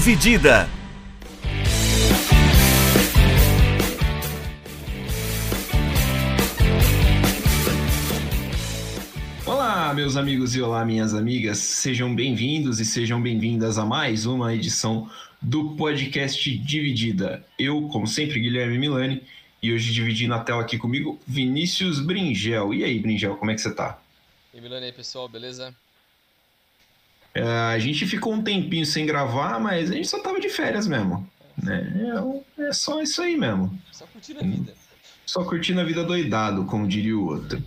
Dividida. Olá, meus amigos e olá, minhas amigas. Sejam bem-vindos e sejam bem-vindas a mais uma edição do podcast Dividida. Eu, como sempre, Guilherme Milani, e hoje dividindo a tela aqui comigo, Vinícius Bringel. E aí, Bringel, como é que você tá? E aí, Milani, aí, pessoal, beleza? É, a gente ficou um tempinho sem gravar, mas a gente só tava de férias mesmo. Né? É, é só isso aí mesmo. Só curtindo a vida. Só curtindo a vida doidado, como diria o outro.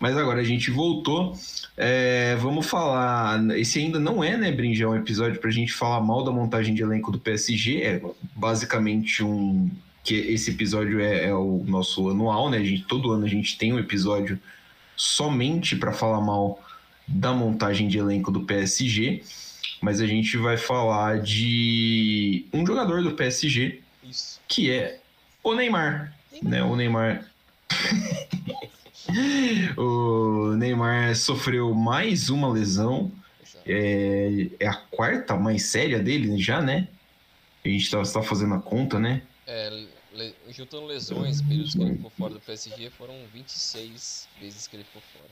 Mas agora a gente voltou. É, vamos falar. Esse ainda não é, né, Brinja? É um episódio pra gente falar mal da montagem de elenco do PSG. É basicamente um. Que esse episódio é, é o nosso anual, né? A gente, todo ano a gente tem um episódio somente para falar mal da montagem de elenco do PSG, mas a gente vai falar de um jogador do PSG Isso. que é o Neymar, né? O Neymar o Neymar sofreu mais uma lesão. É, é a quarta mais séria dele já, né? A gente tá, tá fazendo a conta, né? É, le- juntando lesões, períodos que ele ficou fora do PSG, foram 26 vezes que ele ficou fora.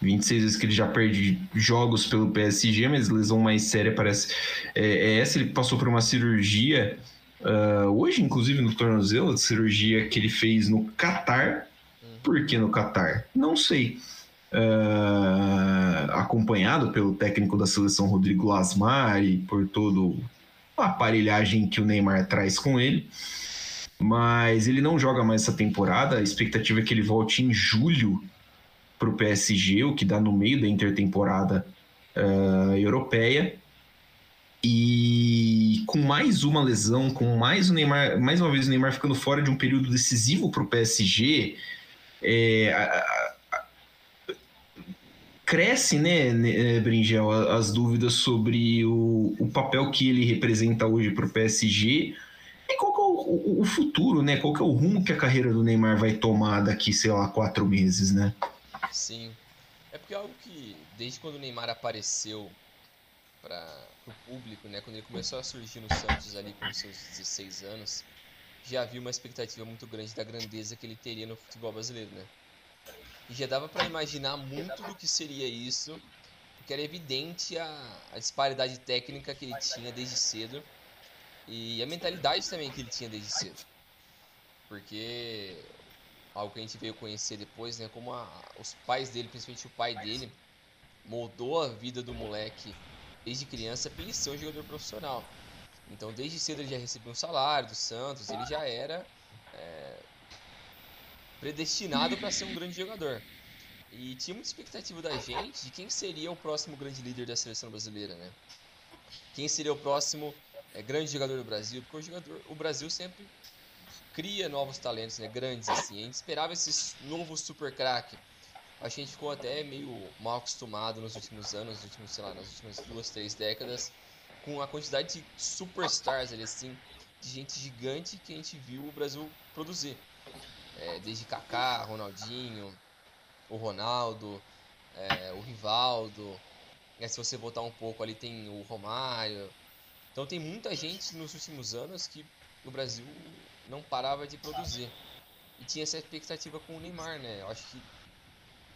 26 vezes que ele já perde jogos pelo PSG, mas lesão mais séria parece. É, é essa, ele passou por uma cirurgia, ah, hoje, inclusive, no tornozelo, cirurgia que ele fez no Catar. Por que no Catar? Não sei. Ah, acompanhado pelo técnico da seleção Rodrigo Lasmar e por todo a aparelhagem que o Neymar traz com ele. Mas ele não joga mais essa temporada. A expectativa é que ele volte em julho para o PSG, o que dá no meio da intertemporada ah, europeia. E com mais uma lesão, com mais o Neymar, mais uma vez o Neymar ficando fora de um período decisivo para o PSG, é, a- a- a- cresce, né, né, Bringel, as dúvidas sobre o, o papel que ele representa hoje para o PSG e qual que é o, o- o futuro, né? Qual que é o rumo que a carreira do Neymar vai tomar daqui, sei lá, quatro meses, né? Sim. É porque é algo que, desde quando o Neymar apareceu para o público, né, quando ele começou a surgir no Santos ali com seus 16 anos, já havia uma expectativa muito grande da grandeza que ele teria no futebol brasileiro, né? E já dava para imaginar muito do que seria isso, porque era evidente a, a disparidade técnica que ele tinha desde cedo e a mentalidade também que ele tinha desde cedo. Porque algo que a gente veio conhecer depois, né? Como a- os pais dele, principalmente o pai dele, moldou a vida do moleque desde criança para ele ser um jogador profissional. Então, desde cedo ele já recebia um salário do Santos, ele já era é, predestinado para ser um grande jogador. E tinha muita expectativa da gente de quem seria o próximo grande líder da seleção brasileira, né? Quem seria o próximo é, grande jogador do Brasil? Porque o, jogador, o Brasil sempre cria novos talentos, né? Grandes, assim. A gente esperava esse novo super craque. A gente ficou até meio mal acostumado nos últimos anos, nos últimos, sei lá, nas últimas duas, três décadas, com a quantidade de superstars ali, assim, de gente gigante que a gente viu o Brasil produzir. É, desde Kaká, Ronaldinho, o Ronaldo, é, o Rivaldo. Aí, se você voltar um pouco ali tem o Romário. Então tem muita gente nos últimos anos que o Brasil não parava de produzir. E tinha essa expectativa com o Neymar, né? Eu acho que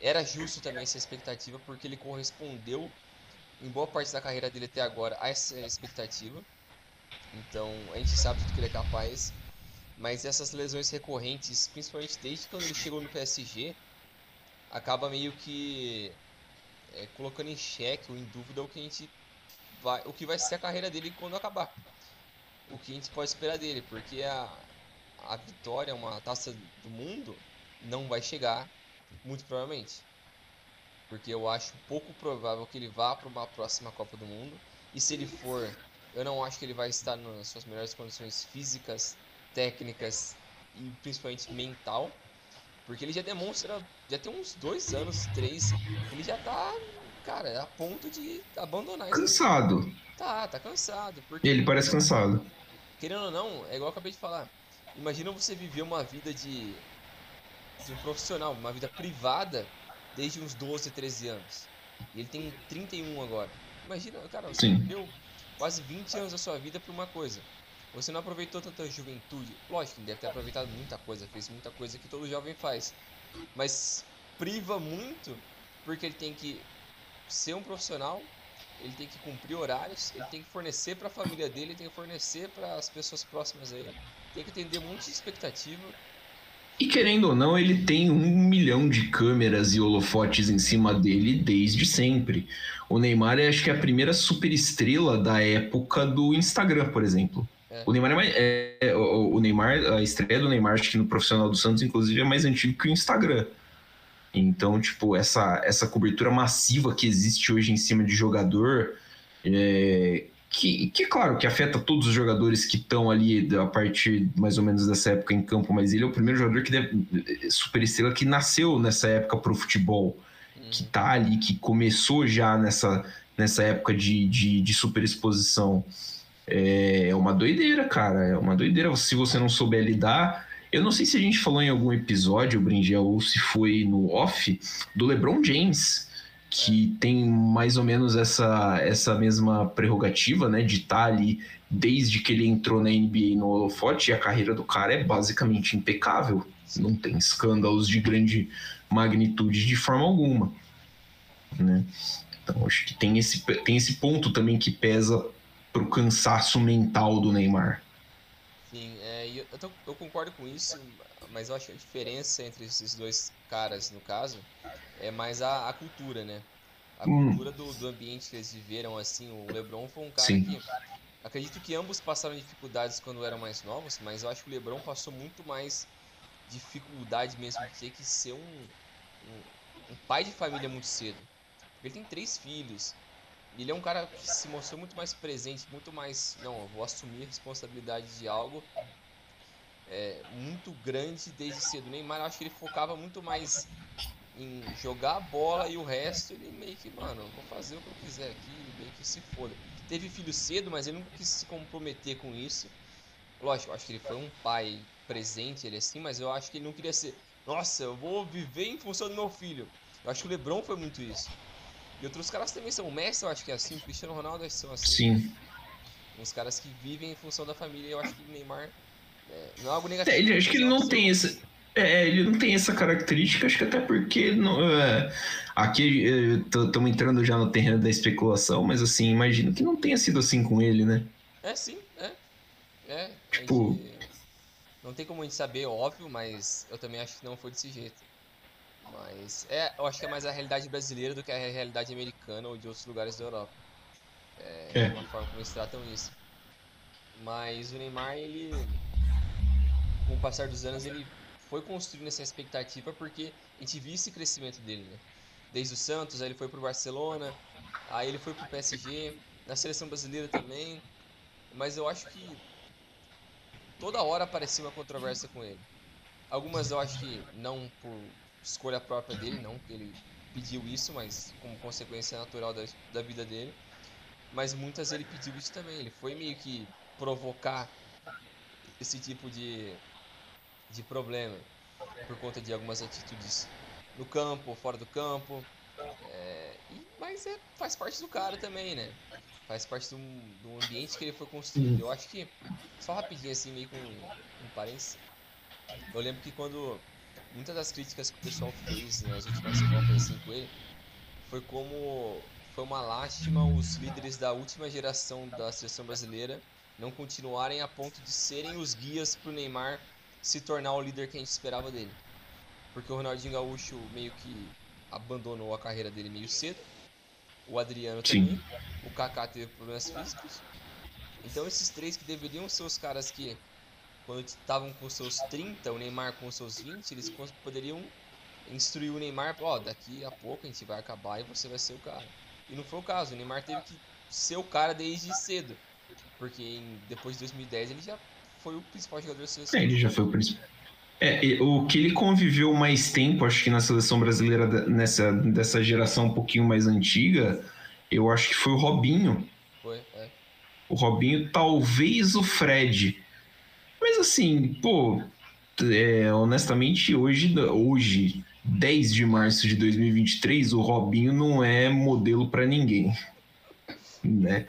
era justo também essa expectativa porque ele correspondeu em boa parte da carreira dele até agora a essa expectativa. Então a gente sabe tudo que ele é capaz. Mas essas lesões recorrentes, principalmente desde quando ele chegou no PSG, acaba meio que é, colocando em xeque ou em dúvida o que a gente vai, o que vai ser a carreira dele quando acabar. O que a gente pode esperar dele, porque a, a vitória, uma taça do mundo, não vai chegar, muito provavelmente. Porque eu acho pouco provável que ele vá para uma próxima Copa do Mundo. E se ele for, eu não acho que ele vai estar nas suas melhores condições físicas, técnicas e principalmente mental. Porque ele já demonstra, já tem uns dois anos, três, ele já tá, cara, a ponto de abandonar isso. Cansado. Tá, tá cansado. Porque Ele parece cansado. querendo ou não, é igual eu acabei de falar. Imagina você viver uma vida de, de um profissional, uma vida privada, desde uns 12, 13 anos. E ele tem 31 agora. Imagina, cara, você Sim. viveu quase 20 anos da sua vida para uma coisa. Você não aproveitou tanta juventude. Lógico, ele deve ter aproveitado muita coisa, fez muita coisa que todo jovem faz. Mas priva muito porque ele tem que ser um profissional, ele tem que cumprir horários, ele tem que fornecer para a família dele, ele tem que fornecer para as pessoas próximas a ele. Tem que atender um monte de expectativa. E querendo ou não, ele tem um milhão de câmeras e holofotes em cima dele desde sempre. O Neymar é acho que é a primeira super estrela da época do Instagram, por exemplo. É. O Neymar é, mais, é, o, Neymar, a estreia do Neymar, acho que no profissional do Santos, inclusive, é mais antigo que o Instagram. Então, tipo, essa, essa cobertura massiva que existe hoje em cima de jogador, é, que, que, claro, que afeta todos os jogadores que estão ali a partir mais ou menos dessa época em campo, mas ele é o primeiro jogador que deve, super estrela que nasceu nessa época pro futebol, hum. que tá ali, que começou já nessa, nessa época de, de, de super exposição. É, é uma doideira, cara. É uma doideira. Se você não souber lidar. Eu não sei se a gente falou em algum episódio, Brinjel, ou se foi no off, do LeBron James, que tem mais ou menos essa, essa mesma prerrogativa, né, de estar tá ali desde que ele entrou na NBA no holofote, e a carreira do cara é basicamente impecável. Não tem escândalos de grande magnitude de forma alguma, né? Então acho que tem esse, tem esse ponto também que pesa pro cansaço mental do Neymar. Sim, é, eu, eu, concordo com isso, mas eu acho que a diferença entre esses dois caras, no caso, é mais a, a cultura, né? A hum. cultura do, do ambiente que eles viveram, assim, o LeBron foi um cara Sim. que... Acredito que ambos passaram dificuldades quando eram mais novos, mas eu acho que o LeBron passou muito mais dificuldade mesmo de ter que ser um, um, um pai de família muito cedo. Ele tem três filhos, ele é um cara que se mostrou muito mais presente, muito mais. Não, eu vou assumir a responsabilidade de algo é, muito grande desde cedo. O Neymar, eu acho que ele focava muito mais em jogar a bola e o resto ele meio que, mano, vou fazer o que eu quiser aqui, meio que se foda. Teve filho cedo, mas ele nunca quis se comprometer com isso. Lógico, eu acho que ele foi um pai presente, ele assim, mas eu acho que ele não queria ser, nossa, eu vou viver em função do meu filho. Eu acho que o Lebron foi muito isso. E outros caras também são. O Messi eu acho que é assim, o Cristiano Ronaldo são assim. Sim. Uns caras que vivem em função da família. Eu acho que o Neymar é, não é algo negativo. É, acho que ele não tem essa. É, ele não tem essa característica, acho que até porque não, é, aqui estamos entrando já no terreno da especulação, mas assim, imagino que não tenha sido assim com ele, né? É, sim, é. É. Tipo. Gente, não tem como a gente saber, óbvio, mas eu também acho que não foi desse jeito. Mas é, eu acho que é mais a realidade brasileira do que a realidade americana ou de outros lugares da Europa. É, é. uma forma como eles tratam isso. Mas o Neymar, ele. Com o passar dos anos, ele foi construindo essa expectativa porque a gente viu esse crescimento dele, né? Desde o Santos, aí ele foi pro Barcelona, aí ele foi pro PSG, na seleção brasileira também. Mas eu acho que toda hora aparecia uma controvérsia com ele. Algumas eu acho que não por escolha própria dele, não que ele pediu isso, mas como consequência natural da, da vida dele. Mas muitas ele pediu isso também. Ele foi meio que provocar esse tipo de, de problema por conta de algumas atitudes no campo, fora do campo. É, e, mas é, faz parte do cara também, né? Faz parte do, do ambiente que ele foi construído. Eu acho que, só rapidinho assim, meio com um, parênteses. Eu lembro que quando muitas das críticas que o pessoal fez nas últimas Copas assim, com ele foi como foi uma lástima os líderes da última geração da seleção brasileira não continuarem a ponto de serem os guias para o Neymar se tornar o líder que a gente esperava dele. Porque o Ronaldinho Gaúcho meio que abandonou a carreira dele meio cedo. O Adriano Sim. também. O Kaká teve problemas físicos. Então esses três que deveriam ser os caras que quando estavam com seus 30, o Neymar com seus 20, eles poderiam instruir o Neymar, ó, oh, daqui a pouco a gente vai acabar e você vai ser o cara. E não foi o caso, o Neymar teve que ser o cara desde cedo. Porque em, depois de 2010 ele já foi o principal jogador da seleção. É, ele já foi o principal. É, o que ele conviveu mais tempo, acho que na seleção brasileira nessa dessa geração um pouquinho mais antiga, eu acho que foi o Robinho. Foi, é. O Robinho, talvez o Fred. Mas assim, pô, é, honestamente, hoje, hoje, 10 de março de 2023, o Robinho não é modelo para ninguém, né?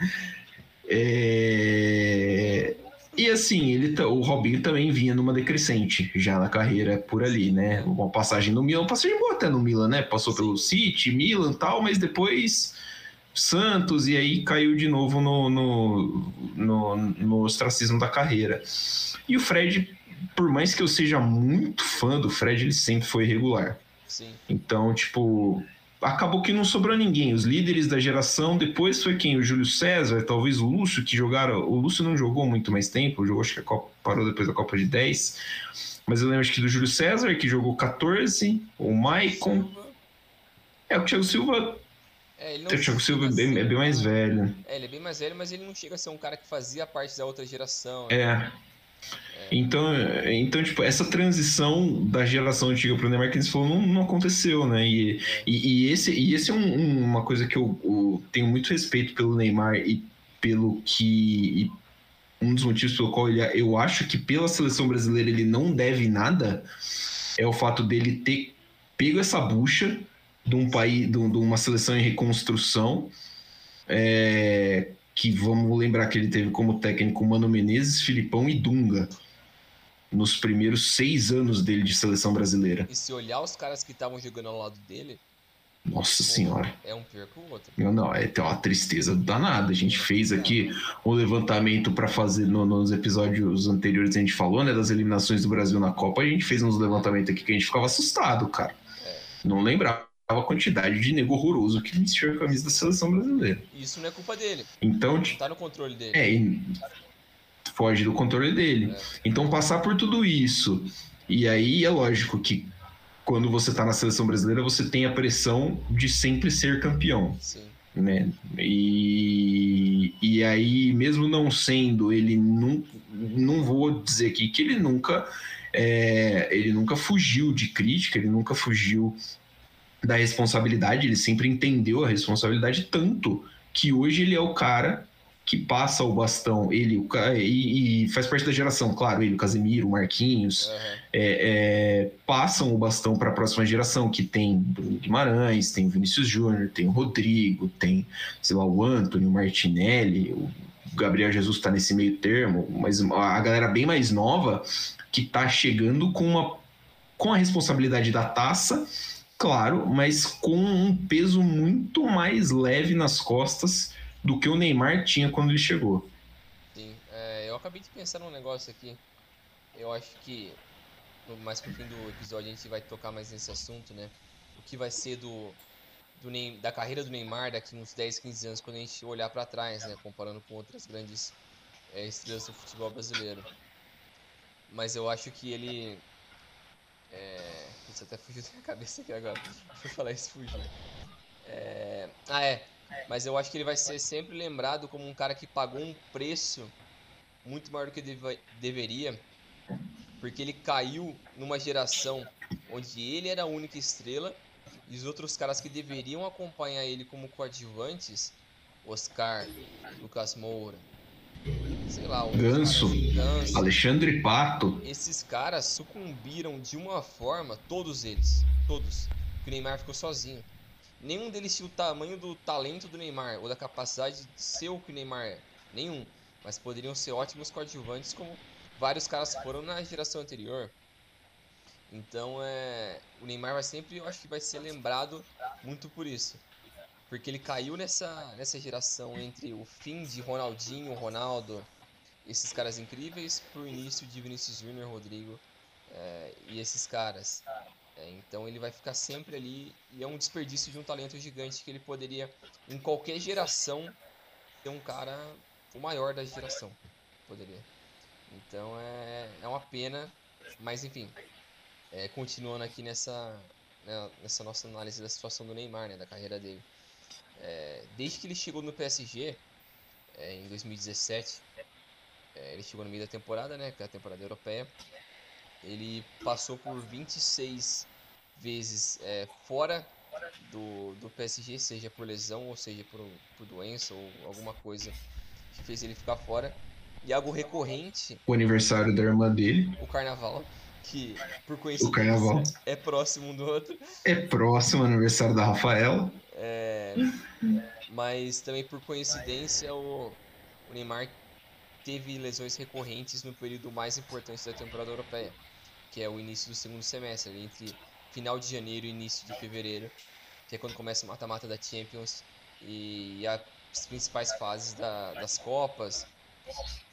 É... E assim, ele, o Robinho também vinha numa decrescente já na carreira por ali, né? Uma passagem no Milan, passagem boa até no Milan, né? Passou pelo City, Milan e tal, mas depois Santos e aí caiu de novo no, no, no, no ostracismo da carreira. E o Fred, por mais que eu seja muito fã do Fred, ele sempre foi regular. Sim. Então, tipo, acabou que não sobrou ninguém. Os líderes da geração, depois foi quem? O Júlio César, talvez o Lúcio, que jogaram. O Lúcio não jogou muito mais tempo, jogou, acho que a Copa, parou depois da Copa de 10. Mas eu lembro acho que do Júlio César, que jogou 14, o Maicon. É, o Thiago Silva. É, ele não o Thiago Silva é chega a bem, é ser- bem mais velho. É, ele é bem mais velho, mas ele não chega a ser um cara que fazia parte da outra geração. né? É. Então, então, tipo, essa transição da geração antiga pro Neymar que eles falou não, não aconteceu, né? E, e, e esse, e esse é um- um- uma coisa que eu, eu tenho muito respeito pelo Neymar e pelo que. e um dos motivos pelo qual ele, eu acho que pela seleção brasileira ele não deve nada é o fato dele ter pego essa bucha de um país, de de uma seleção em reconstrução. é, que vamos lembrar que ele teve como técnico Mano Menezes, Filipão e Dunga nos primeiros seis anos dele de seleção brasileira. E se olhar os caras que estavam jogando ao lado dele, Nossa senhora. é um pior que o outro. Não, não, é uma tristeza danada. A gente fez aqui um levantamento para fazer no- nos episódios anteriores, a gente falou, né, das eliminações do Brasil na Copa. A gente fez uns levantamentos aqui que a gente ficava assustado, cara. Não lembrava a quantidade de nego horroroso que vestiu a camisa da seleção brasileira. Isso não é culpa dele. Então, Não tá no controle dele. É, e foge do controle dele. É. Então, passar por tudo isso. E aí é lógico que quando você tá na seleção brasileira, você tem a pressão de sempre ser campeão, Sim. né? E, e aí, mesmo não sendo, ele não, não vou dizer aqui que ele nunca. é, ele nunca fugiu de crítica, ele nunca fugiu da responsabilidade, ele sempre entendeu a responsabilidade tanto que hoje ele é o cara que passa o bastão, ele o e, e faz parte da geração, claro, ele, o Casemiro, o Marquinhos, Aham. é, é, passam o bastão para a próxima geração, que tem Bruno Guimarães, tem o Vinícius Júnior, tem o Rodrigo, tem, sei lá, o Antônio, o Martinelli, o Gabriel Jesus está nesse meio termo, mas a galera bem mais nova que está chegando com, uma, com a responsabilidade da taça, claro, mas com um peso muito mais leve nas costas do que o Neymar tinha quando ele chegou. Sim. É, eu acabei de pensar num negócio aqui. Eu acho que mais pro fim do episódio a gente vai tocar mais nesse assunto, né? O que vai ser do, do Ney- da carreira do Neymar daqui uns 10, 15 anos quando a gente olhar pra trás, né? Comparando com outras grandes é, estrelas do futebol brasileiro. Mas eu acho que ele. É... Putz, até fugiu da minha cabeça aqui agora. Eu falar isso, fugiu. É... Ah, é. Mas eu acho que ele vai ser sempre lembrado como um cara que pagou um preço muito maior do que deva- deveria, porque ele caiu numa geração onde ele era a única estrela e os outros caras que deveriam acompanhar ele como coadjuvantes, Oscar, Lucas Moura, sei lá, Ganso. Ganso, Alexandre Pato, esses caras sucumbiram de uma forma, todos eles, todos, que o Neymar ficou sozinho. Nenhum deles tinha o tamanho do talento do Neymar ou da capacidade de ser o que o Neymar é. Nenhum. Mas poderiam ser ótimos coadjuvantes, como vários caras foram na geração anterior. Então é. O Neymar vai sempre, eu acho que vai ser lembrado muito por isso. Porque ele caiu nessa, nessa geração entre o fim de Ronaldinho, Ronaldo, esses caras incríveis, pro início de Vinícius Júnior, Rodrigo é, e esses caras. É, então ele vai ficar sempre ali e é um desperdício de um talento gigante que ele poderia, em qualquer geração, ser um cara o maior da geração. Poderia. Então é, é uma pena, mas enfim, é, continuando aqui nessa, né, nessa nossa análise da situação do Neymar, né, da carreira dele. É, desde que ele chegou no PSG, é, em 2017, é, ele chegou no meio da temporada, né, que é a temporada europeia, ele passou por 26 vezes é, fora do, do PSG, seja por lesão ou seja por, por doença ou alguma coisa que fez ele ficar fora. E algo recorrente, o aniversário da irmã dele, o carnaval, que por coincidência é próximo um do outro. É próximo aniversário da Rafaela. É, mas também por coincidência o, o Neymar teve lesões recorrentes no período mais importante da temporada europeia, que é o início do segundo semestre, entre final de janeiro e início de fevereiro, que é quando começa o mata-mata da Champions e as principais fases da, das Copas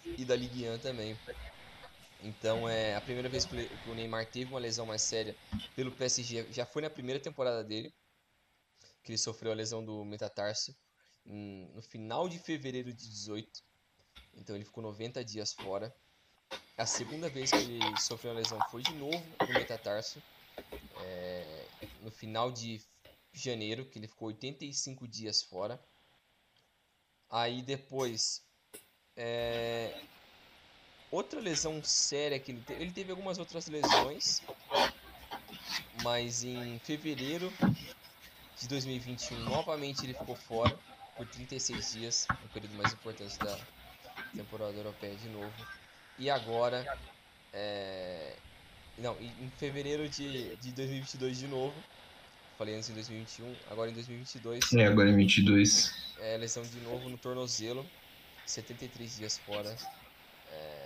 e da Ligue 1 também. Então é a primeira vez que o Neymar teve uma lesão mais séria pelo PSG, já foi na primeira temporada dele, que ele sofreu a lesão do metatarso no final de fevereiro de 18. Então ele ficou 90 dias fora. A segunda vez que ele sofreu a lesão foi de novo no metatarso, é, no final de janeiro, que ele ficou 85 dias fora. Aí depois é, Outra lesão séria que ele teve, ele teve algumas outras lesões, mas em fevereiro de 2021, novamente ele ficou fora por 36 dias, o período mais importante da temporada europeia de novo. E agora, é... não, em fevereiro de, de 2022 de novo, falei antes em 2021, agora em 2022. É, agora em 2022. É, lesão de novo no tornozelo, 73 dias fora. É...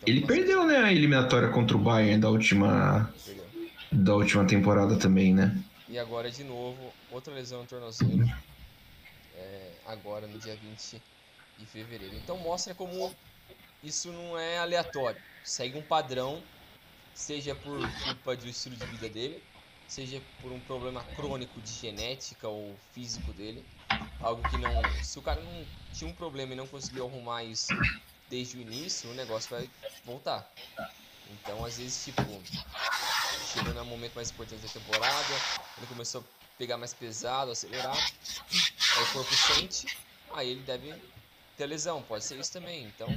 Então, ele perdeu, né, a eliminatória contra o Bayern da última perdeu. da última temporada também, né? E agora de novo, outra lesão no tornozelo. É, agora no dia 20 de fevereiro. Então mostra como isso não é aleatório. Segue um padrão, seja por culpa do estilo de vida dele, seja por um problema crônico de genética ou físico dele. Algo que não. Se o cara não tinha um problema e não conseguiu arrumar isso desde o início, o negócio vai voltar. Então, às vezes, tipo, chegou no momento mais importante da temporada, ele começou a pegar mais pesado, acelerar, aí o corpo sente, aí ele deve ter lesão, pode ser isso também. Então,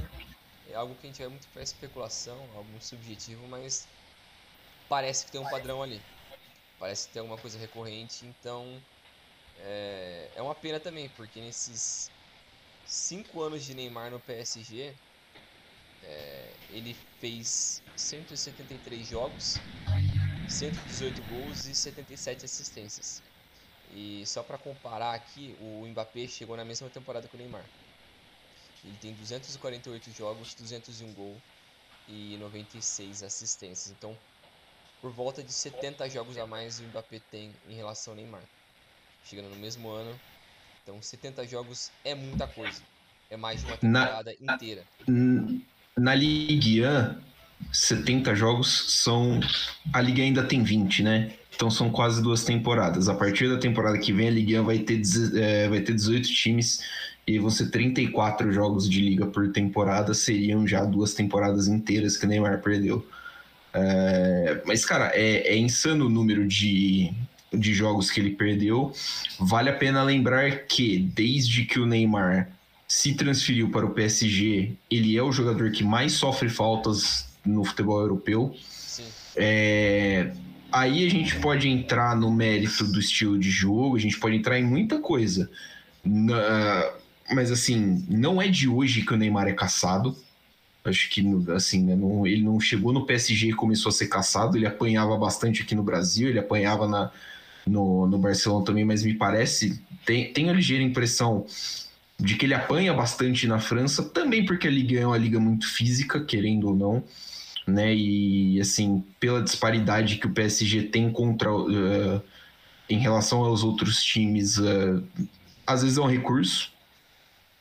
é algo que a gente vai muito para especulação, algo muito subjetivo, mas parece que tem um padrão ali. Parece que tem alguma coisa recorrente, então é, é uma pena também, porque nesses cinco anos de Neymar no PSG, é, ele fez 173 jogos, 118 gols e 77 assistências. E só para comparar aqui, o Mbappé chegou na mesma temporada que o Neymar. Ele tem 248 jogos, 201 gols e 96 assistências. Então, por volta de 70 jogos a mais o Mbappé tem em relação ao Neymar. Chegando no mesmo ano, então, 70 jogos é muita coisa. É mais de uma temporada na, inteira. Na Ligue 1, 70 jogos são. A Liga ainda tem 20, né? Então são quase duas temporadas. A partir da temporada que vem, a Ligue 1 vai ter, é, vai ter 18 times e vão ser 34 jogos de liga por temporada. Seriam já duas temporadas inteiras que o Neymar perdeu. É, mas, cara, é, é insano o número de, de jogos que ele perdeu. Vale a pena lembrar que, desde que o Neymar se transferiu para o PSG, ele é o jogador que mais sofre faltas no futebol europeu. É, aí a gente pode entrar no mérito do estilo de jogo, a gente pode entrar em muita coisa. Na, mas assim, não é de hoje que o Neymar é caçado. Acho que assim, né, não, ele não chegou no PSG e começou a ser caçado. Ele apanhava bastante aqui no Brasil, ele apanhava na, no, no Barcelona também, mas me parece, tem, tem a ligeira impressão de que ele apanha bastante na França, também porque a liga é uma liga muito física, querendo ou não, né? E assim, pela disparidade que o PSG tem contra uh, em relação aos outros times, uh, às vezes é um recurso.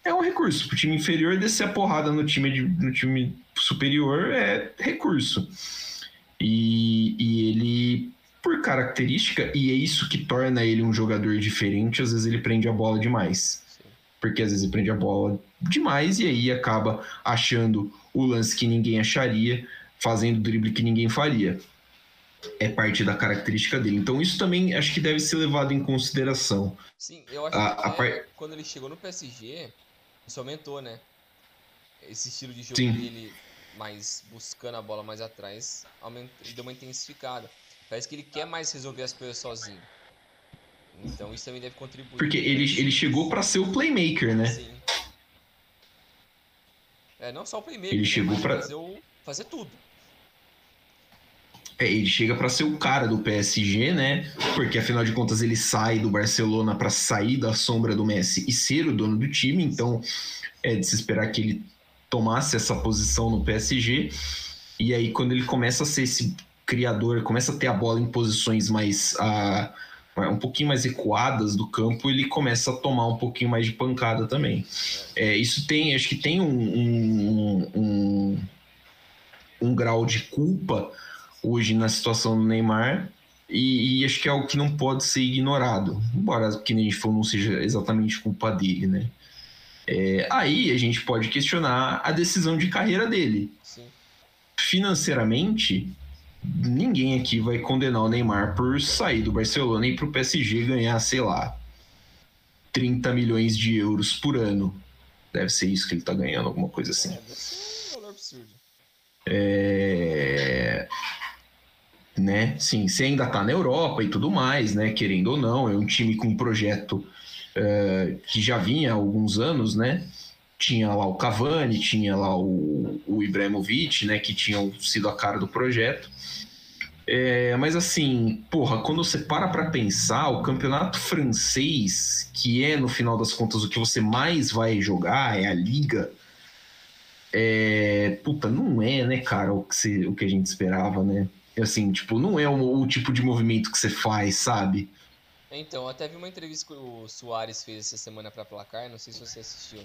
É um recurso. O time inferior descer a porrada no time, de, no time superior é recurso. E, e ele por característica, e é isso que torna ele um jogador diferente, às vezes ele prende a bola demais. Porque às vezes ele prende a bola demais e aí acaba achando o lance que ninguém acharia, fazendo o drible que ninguém faria. É parte da característica dele. Então isso também acho que deve ser levado em consideração. Sim, eu acho a, que a par... quando ele chegou no PSG, isso aumentou, né? Esse estilo de jogo Sim. dele mais buscando a bola mais atrás, aumentou, deu uma intensificada. Parece que ele quer mais resolver as coisas sozinho. Então isso também deve contribuir. Porque ele, ele chegou para ser o playmaker, né? Sim. É, não só o playmaker, ele chegou para fazer, o, fazer tudo. É, ele chega para ser o cara do PSG, né? Porque afinal de contas ele sai do Barcelona para sair da sombra do Messi e ser o dono do time, então é de se esperar que ele tomasse essa posição no PSG. E aí quando ele começa a ser esse criador, começa a ter a bola em posições mais uh, um pouquinho mais recuadas do campo, ele começa a tomar um pouquinho mais de pancada também. É, isso tem, acho que tem um, um, um, um grau de culpa hoje na situação do Neymar, e, e, acho que é algo que não pode ser ignorado, embora que nem falou, não seja exatamente culpa dele, né? É, aí a gente pode questionar a decisão de carreira dele. Sim. Financeiramente, ninguém aqui vai condenar o Neymar por sair do Barcelona e para o PSG ganhar, sei lá, 30 milhões de euros por ano. Deve ser isso que ele está ganhando, alguma coisa assim. É. É... Né? Sim, você ainda está na Europa e tudo mais, né? Querendo ou não, é um time com um projeto uh, que já vinha há alguns anos, né? Tinha lá o Cavani, tinha lá o, o Ibrahimovic, né? Que tinham sido a cara do projeto. É, mas assim, porra, quando você para pra pensar, o campeonato francês, que é no final das contas o que você mais vai jogar, é a liga. É, puta, não é, né, cara, o que, você, o que a gente esperava, né? Assim, tipo, não é o, o tipo de movimento que você faz, sabe? Então, até vi uma entrevista que o Soares fez essa semana pra placar, não sei se você assistiu.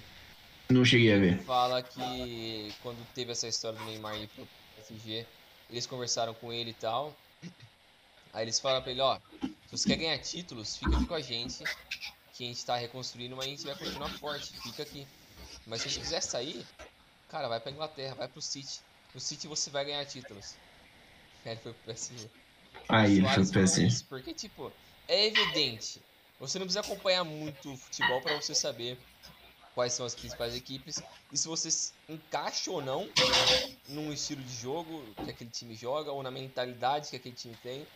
Não cheguei a ver. Fala que quando teve essa história do Neymar ir pro PSG, eles conversaram com ele e tal. Aí eles falaram pra ele, ó, se você quer ganhar títulos, fica aqui com a gente, que a gente tá reconstruindo, mas a gente vai continuar forte, fica aqui. Mas se você quiser sair, cara, vai pra Inglaterra, vai pro City. No City você vai ganhar títulos. Aí ele foi pro PSG. Aí ele foi pro PSG. Porque, tipo, é evidente. Você não precisa acompanhar muito o futebol para você saber quais são as principais equipes e se você encaixa ou não num estilo de jogo que aquele time joga ou na mentalidade que aquele time tem.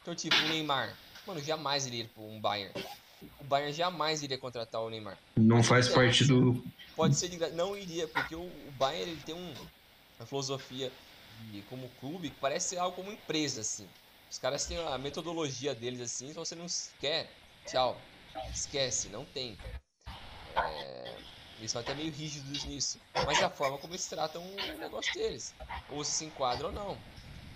Então, tipo, o Neymar, mano, jamais iria para um Bayern. O Bayern jamais iria contratar o Neymar. Não Mas faz parte do. Pode ser de... Não iria, porque o, Bayern ele tem um, uma filosofia de, como clube que parece algo como empresa, assim. Os caras têm a metodologia deles assim, se você não quer, tchau. Esquece, não tem. É, eles são até meio rígidos nisso. Mas é a forma como eles tratam o negócio deles. Ou se se enquadram ou não.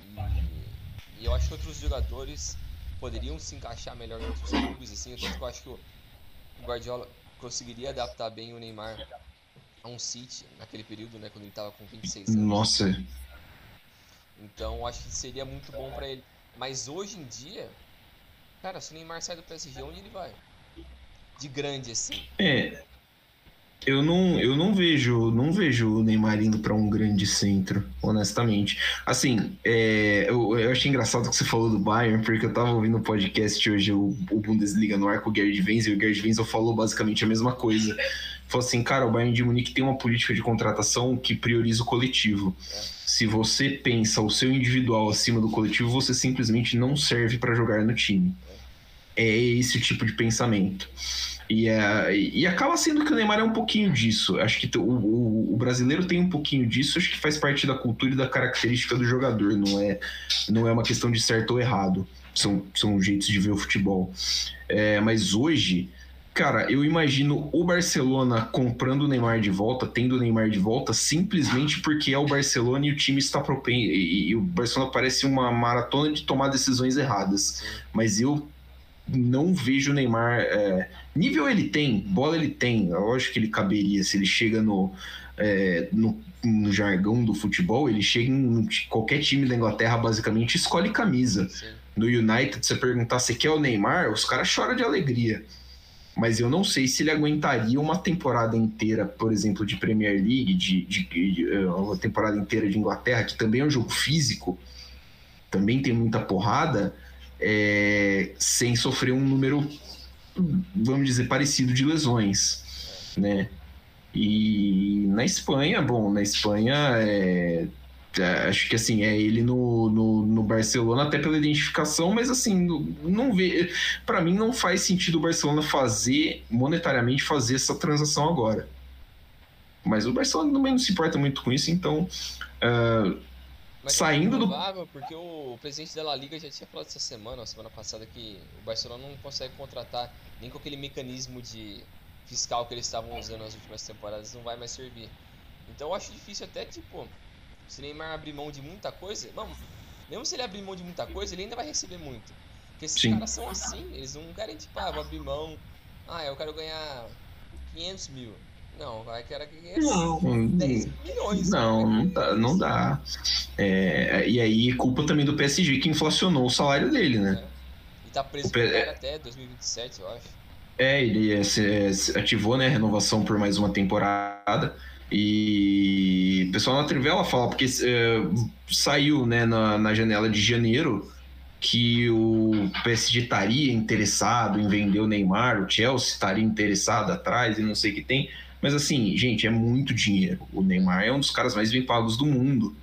E, e, eu acho que outros jogadores poderiam se encaixar melhor em outros clubes, assim. Tanto que eu acho que o Guardiola conseguiria adaptar bem o Neymar a um City naquele período, né? Quando ele tava com 26 anos. Nossa. Então acho que seria muito bom para ele. Mas hoje em dia, cara, se o Neymar sai do PSG, onde ele vai? De grande assim. É, eu não, eu não vejo, não vejo o Neymar indo para um grande centro, honestamente. Assim, é, eu, eu achei engraçado que você falou do Bayern, porque eu tava ouvindo o um podcast hoje, o, o, Bundesliga no ar com o Gerd Wenzel, e o Gerd Wenzel falou basicamente a mesma coisa. Falou assim, cara, o Bayern de Munique tem uma política de contratação que prioriza o coletivo. Se você pensa o seu individual acima do coletivo, você simplesmente não serve para jogar no time. É esse tipo de pensamento. E, é, e acaba sendo que o Neymar é um pouquinho disso. Acho que o, o, o, brasileiro tem um pouquinho disso, acho que faz parte da cultura e da característica do jogador, não é, não é uma questão de certo ou errado. São, são jeitos de ver o futebol. É, mas hoje, cara, eu imagino o Barcelona comprando o Neymar de volta, tendo o Neymar de volta, simplesmente porque é o Barcelona e o time está propenso. E, e o Barcelona parece uma maratona de tomar decisões erradas. Mas eu não vejo o Neymar. É, nível ele tem, bola ele tem. Lógico que ele caberia se ele chega no, é, no, no, jargão do futebol, ele chega em qualquer time da Inglaterra, basicamente, escolhe camisa. Sim. No United, você perguntar se quer o Neymar, os caras choram de alegria. Mas eu não sei se ele aguentaria uma temporada inteira, por exemplo, de Premier League, de, de, de é, uma temporada inteira de Inglaterra, que também é um jogo físico, também tem muita porrada é, sem sofrer um número, vamos dizer, parecido de lesões, né? E na Espanha, bom, na Espanha é, é, acho que assim, é ele no, no, no, Barcelona até pela identificação, mas assim, não vê. para mim não faz sentido o Barcelona fazer, monetariamente, fazer essa transação agora. Mas o Barcelona também não se importa muito com isso, então. Uh, Mas Saindo é do- provável porque o presidente da La Liga já tinha falado essa semana, ou semana passada, que o Barcelona não consegue contratar nem com aquele mecanismo de fiscal que eles estavam usando nas últimas temporadas, não vai mais servir. Então eu acho difícil até, tipo, se Neymar abrir mão de muita coisa, vamos, mesmo se ele abrir mão de muita coisa, ele ainda vai receber muito. Porque esses Sim. caras são assim, eles não querem, tipo, ah, vou abrir mão, ah, eu quero ganhar 500 mil. Não, vai querer ganhar Não, 10 milhões. não, não dá. Não dá. É, e aí, culpa também do PSG que inflacionou o salário dele, né? E tá preso cara até 2027, eu acho. É, ele é, é, ativou né, a renovação por mais uma temporada. E o pessoal na Trivela fala, porque é, saiu né, na, na janela de janeiro que o PSG estaria interessado em vender o Neymar, o Chelsea estaria interessado atrás e não sei o que tem. Mas assim, gente, é muito dinheiro. O Neymar é um dos caras mais bem pagos do mundo.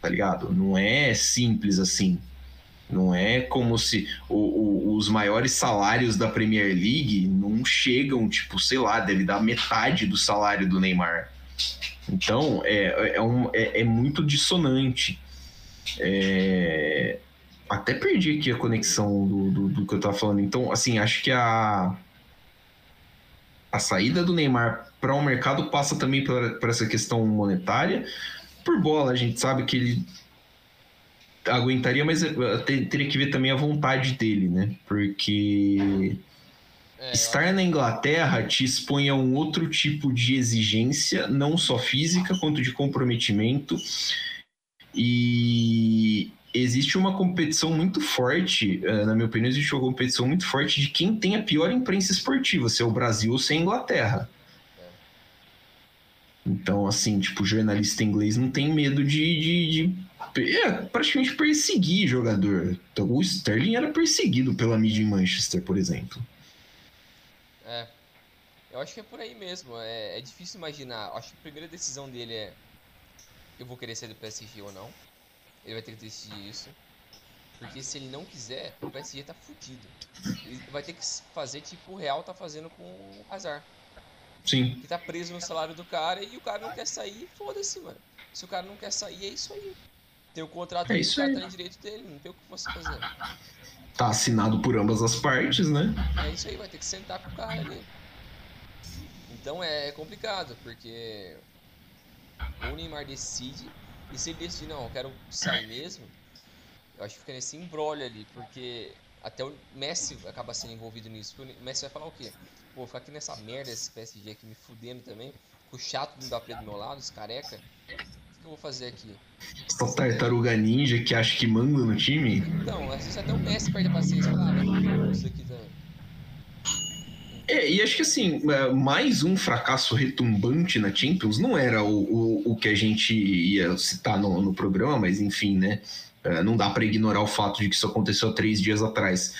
Tá ligado? Não é simples assim. Não é como se o- o- os maiores salários da Premier League não chegam, tipo, sei lá, deve dar metade do salário do Neymar. Então, é, é, um- é- é muito dissonante. É, Até perdi aqui a conexão do, do, do que eu tava falando. Então, assim, acho que a, a saída do Neymar para o mercado passa também por, essa questão monetária. Por bola, a gente sabe que ele aguentaria, mas eh, te- teria que ver também a vontade dele, né? Porque É, estar na Inglaterra te expõe a um outro tipo de exigência, não só física, quanto de comprometimento. E existe uma competição muito forte, eh, na minha opinião, existe uma competição muito forte de quem tem a pior imprensa esportiva, se é o Brasil ou se é a Inglaterra. Então, assim, tipo, o jornalista inglês não tem medo de, de, de é, praticamente perseguir jogador. Então, o Sterling era perseguido pela mídia em Manchester, por exemplo. É. Eu acho que é por aí mesmo. É, é difícil imaginar. Acho que a primeira decisão dele é: eu vou querer ser do PSG ou não. Ele vai ter que decidir isso. Porque se ele não quiser, o PSG tá fudido. Ele vai ter que fazer tipo o Real tá fazendo com o Hazard. Sim. Que tá preso no salário do cara e o cara não quer sair, foda-se, mano. Se o cara não quer sair, é isso aí. Tem o contrato É isso o cara aí. tá em direito dele, não tem o que você fazer. Tá assinado por ambas as partes, né? É isso aí, vai ter que sentar com o cara ali. Então é complicado, porque o Neymar decide, e se ele decidir, não, eu quero sair mesmo, eu acho que fica nesse embrolho ali, porque até o Messi acaba sendo envolvido nisso. porque O Messi vai falar o quê? Pô, vou ficar aqui nessa merda, esse PSG aqui me fudendo também, com o chato do Mbappé do meu lado, os careca. O que eu vou fazer aqui? Essa tartaruga ninja que acha que manda no time. Então, às vezes até o Messi perde a paciência e fala, ah, isso aqui também. É, e acho que assim, é, mais um fracasso retumbante na Champions não era o, o, o que a gente ia citar no, no programa, mas enfim, né? É, não dá para ignorar o fato de que isso aconteceu há três dias atrás.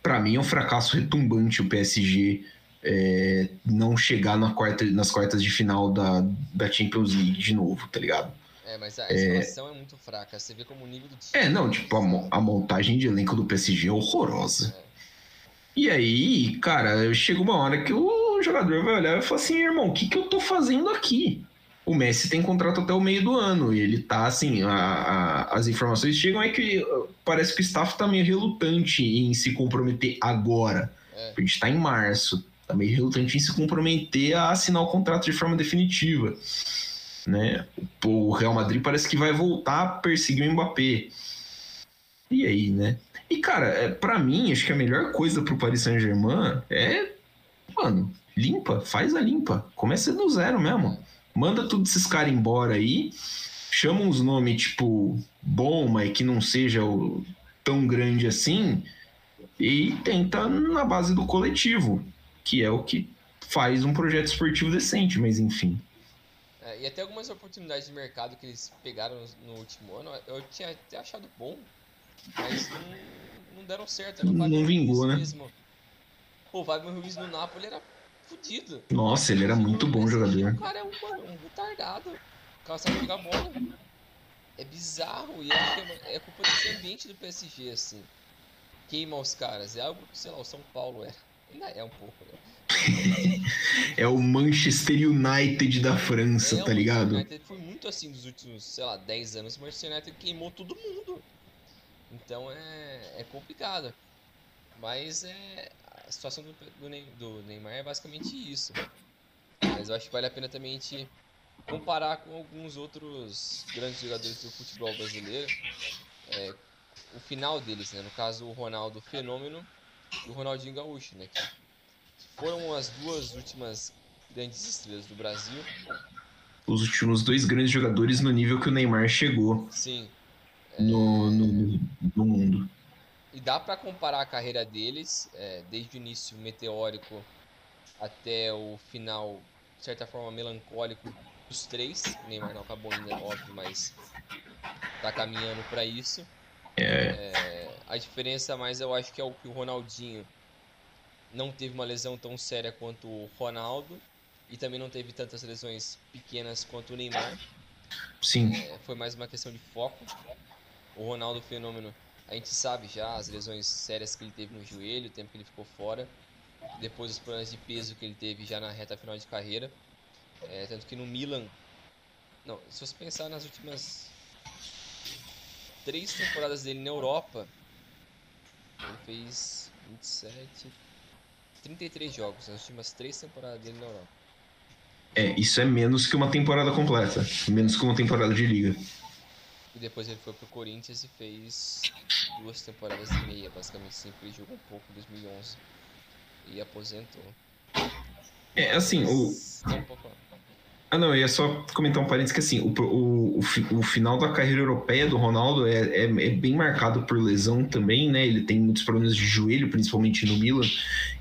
Para mim é um fracasso retumbante o PSG é, não chegar na quarta, nas quartas de final da, da Champions League de novo, tá ligado? É, mas a escalação é... muito fraca. Você vê como o nível do time. É, não, tipo, a, mo- a montagem de elenco do PSG é horrorosa. E aí, cara, chega uma hora que o jogador vai olhar e falar assim, irmão, o que, que eu tô fazendo aqui? O Messi tem contrato até o meio do ano e ele tá assim, a- a- as informações chegam é que uh, parece que o staff tá meio relutante em se comprometer agora. É. A gente tá em março, tá meio relutante em se comprometer a assinar o contrato de forma definitiva. Né? O Real Madrid parece que vai voltar a perseguir o Mbappé. E aí, né? E, cara, é, para mim, acho que a melhor coisa pro Paris Saint-Germain é, mano, limpa, faz a limpa. Começa do zero mesmo. Manda todos esses caras embora aí, chama uns nomes, tipo, bom, mas que não seja o, tão grande assim, e tenta na base do coletivo, que é o que faz um projeto esportivo decente, mas enfim. É, e até algumas oportunidades de mercado que eles pegaram no, no último ano, eu tinha até achado bom, mas não, não deram certo. Era Não vingou, né? Mesmo. Pô, o Fábio Ruiz no Napoli era fudido. Nossa, ele era muito bom jogador. O cara é um, um retardado. O cara sabe jogar bola. É bizarro. E acho que é, é culpa desse ambiente do PSG, assim. Queima os caras. É algo que, sei lá, o São Paulo era. Ainda é um pouco, né? é o Manchester United da França, é, tá ligado? O United foi muito assim nos últimos, sei lá, 10 anos. O Manchester United queimou todo mundo. Então é, é complicado. Mas é, a situação do, do, Neymar é basicamente isso. Mas eu acho que vale a pena também a gente comparar com alguns outros grandes jogadores do futebol brasileiro. É, o final deles, né? No caso, o Ronaldo Fenômeno e o Ronaldinho Gaúcho, né? Que foram as duas últimas grandes estrelas do Brasil. Os últimos dois grandes jogadores no nível que o Neymar chegou. Sim. No, no, no mundo. E dá para comparar a carreira deles, é, desde o início meteórico até o final, de certa forma, melancólico dos três. O Neymar não acabou ainda, óbvio, mas tá caminhando para isso. É. É, a diferença mais eu acho que é o que o Ronaldinho não teve uma lesão tão séria quanto o Ronaldo e também não teve tantas lesões pequenas quanto o Neymar. Sim. É, foi mais uma questão de foco. O Ronaldo Fenômeno, a gente sabe já as lesões sérias que ele teve no joelho, o tempo que ele ficou fora, depois os problemas de peso que ele teve já na reta final de carreira. É, tanto que no Milan, não, se você pensar nas últimas três temporadas dele na Europa, ele fez 27, 33 jogos nas últimas três temporadas dele na Europa. É, isso é menos que uma temporada completa, menos que uma temporada de liga. E depois ele foi pro Corinthians e fez duas temporadas e meia, basicamente sempre jogou um pouco em 2011 e aposentou. É, assim, o... Ah, não, eu ia só comentar um parênteses que assim, o, o, o, o final da carreira europeia do Ronaldo é, é, é, bem marcado por lesão também, né? Ele tem muitos problemas de joelho, principalmente no Milan,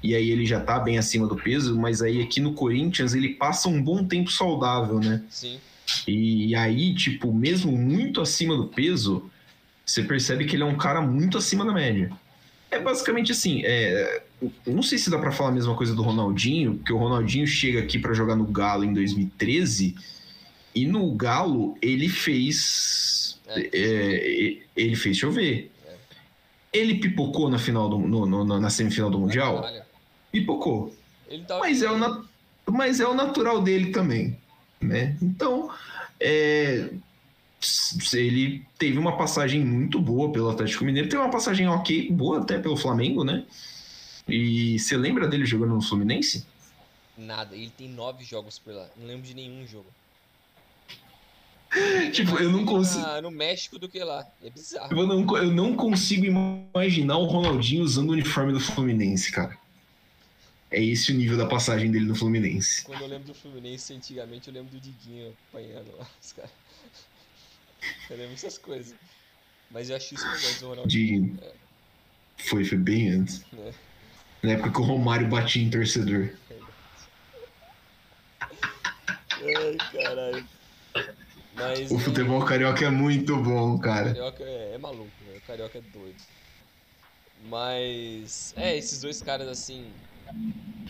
e aí ele já tá bem acima do peso, mas aí aqui no Corinthians ele passa um bom tempo saudável, né? Sim. E aí, tipo, mesmo muito acima do peso, você percebe que ele é um cara muito acima da média. É basicamente assim, é, não sei se dá para falar a mesma coisa do Ronaldinho, porque o Ronaldinho chega aqui para jogar no Galo em 2013 e no Galo ele fez é, é, ele fez chover. É. Ele pipocou na final do, no, no, na semifinal do mundial. Pipocou. Mas é o mas é o natural dele também né? Então, é, ele teve uma passagem muito boa pelo Atlético Mineiro, teve uma passagem ok, boa até pelo Flamengo, né? E você lembra dele jogando no Fluminense? Nada, ele tem nove jogos por lá, não lembro de nenhum jogo. tipo, eu não consigo. no México do que lá. É bizarro. Eu não, eu não consigo imaginar o Ronaldinho usando o uniforme do Fluminense, cara. É esse o nível da passagem dele no Fluminense. Quando eu lembro do Fluminense antigamente, eu lembro do Diguinho apanhando lá, os caras. Eu lembro dessas coisas. Mas eu acho isso legal do Ronaldinho. É. Foi, foi bem antes. É. Na época que o Romário batia em torcedor. Ai, caralho. Mas, o futebol carioca é muito bom, cara. O carioca é, é maluco, né? O carioca é doido. Mas. É, esses dois caras assim